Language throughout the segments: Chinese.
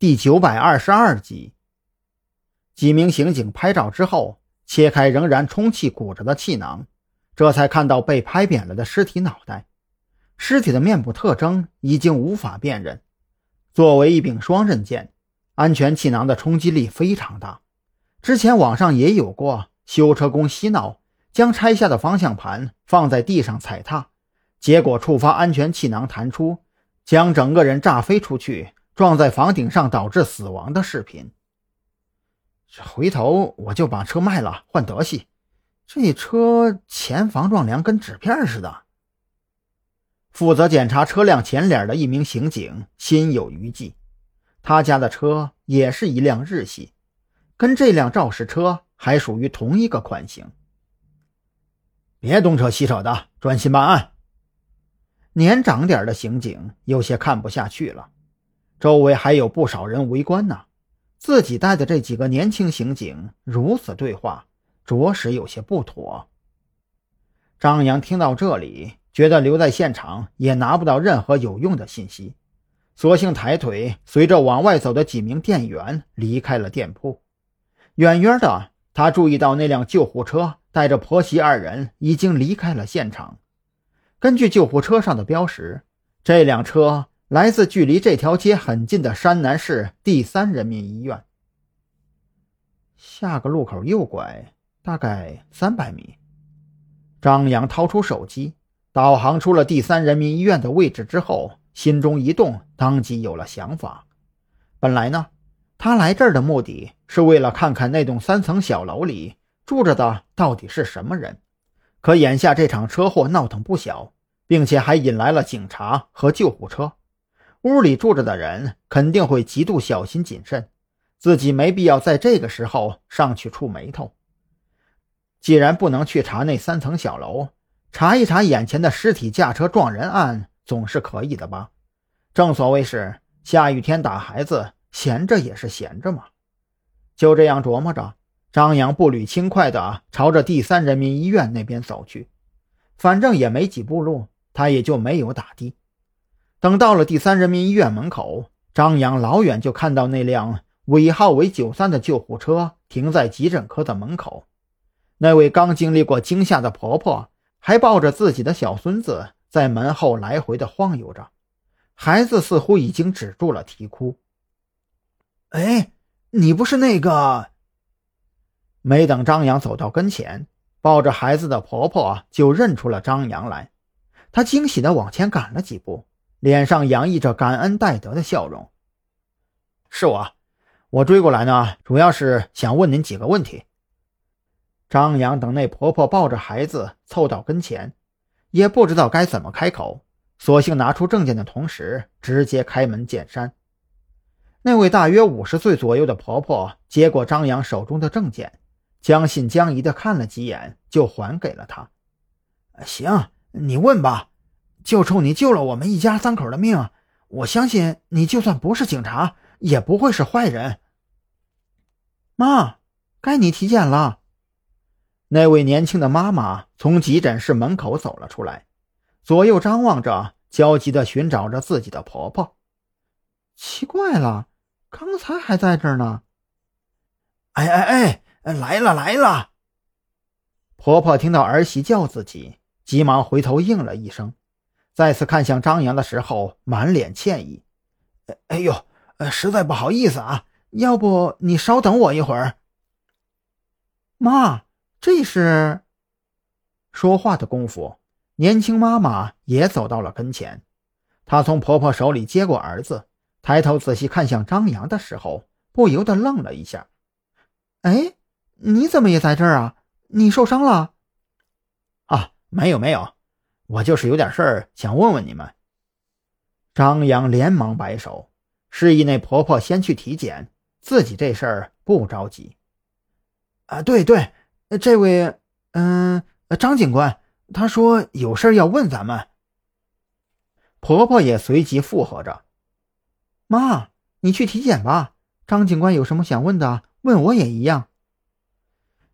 第九百二十二集。几名刑警拍照之后，切开仍然充气鼓着的气囊，这才看到被拍扁了的尸体脑袋。尸体的面部特征已经无法辨认。作为一柄双刃剑，安全气囊的冲击力非常大。之前网上也有过修车工嬉闹，将拆下的方向盘放在地上踩踏，结果触发安全气囊弹出，将整个人炸飞出去。撞在房顶上导致死亡的视频。回头我就把车卖了换德系。这车前防撞梁跟纸片似的。负责检查车辆前脸的一名刑警心有余悸。他家的车也是一辆日系，跟这辆肇事车还属于同一个款型。别东扯西扯的，专心办案。年长点的刑警有些看不下去了。周围还有不少人围观呢，自己带的这几个年轻刑警如此对话，着实有些不妥。张扬听到这里，觉得留在现场也拿不到任何有用的信息，索性抬腿随着往外走的几名店员离开了店铺。远远的，他注意到那辆救护车带着婆媳二人已经离开了现场。根据救护车上的标识，这辆车。来自距离这条街很近的山南市第三人民医院。下个路口右拐，大概三百米。张扬掏出手机，导航出了第三人民医院的位置之后，心中一动，当即有了想法。本来呢，他来这儿的目的是为了看看那栋三层小楼里住着的到底是什么人。可眼下这场车祸闹腾不小，并且还引来了警察和救护车。屋里住着的人肯定会极度小心谨慎，自己没必要在这个时候上去触眉头。既然不能去查那三层小楼，查一查眼前的尸体驾车撞人案总是可以的吧？正所谓是下雨天打孩子，闲着也是闲着嘛。就这样琢磨着，张扬步履轻快地朝着第三人民医院那边走去。反正也没几步路，他也就没有打的。等到了第三人民医院门口，张扬老远就看到那辆尾号为九三的救护车停在急诊科的门口。那位刚经历过惊吓的婆婆还抱着自己的小孙子在门后来回的晃悠着，孩子似乎已经止住了啼哭。哎，你不是那个？没等张扬走到跟前，抱着孩子的婆婆就认出了张扬来，她惊喜地往前赶了几步。脸上洋溢着感恩戴德的笑容。是我，我追过来呢，主要是想问您几个问题。张扬等那婆婆抱着孩子凑到跟前，也不知道该怎么开口，索性拿出证件的同时，直接开门见山。那位大约五十岁左右的婆婆接过张扬手中的证件，将信将疑的看了几眼，就还给了他。行，你问吧。就冲你救了我们一家三口的命，我相信你就算不是警察，也不会是坏人。妈，该你体检了。那位年轻的妈妈从急诊室门口走了出来，左右张望着，焦急地寻找着自己的婆婆。奇怪了，刚才还在这儿呢。哎哎哎，来了来了！婆婆听到儿媳叫自己，急忙回头应了一声。再次看向张扬的时候，满脸歉意。“哎呦，实在不好意思啊，要不你稍等我一会儿。”妈，这是说话的功夫，年轻妈妈也走到了跟前。她从婆婆手里接过儿子，抬头仔细看向张扬的时候，不由得愣了一下。“哎，你怎么也在这儿啊？你受伤了？”“啊，没有没有。”我就是有点事儿想问问你们。张扬连忙摆手，示意那婆婆先去体检，自己这事儿不着急。啊，对对，这位，嗯，张警官，他说有事要问咱们。婆婆也随即附和着：“妈，你去体检吧。张警官有什么想问的，问我也一样。”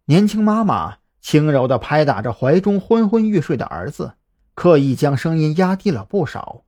年轻妈妈轻柔地拍打着怀中昏昏欲睡的儿子。刻意将声音压低了不少。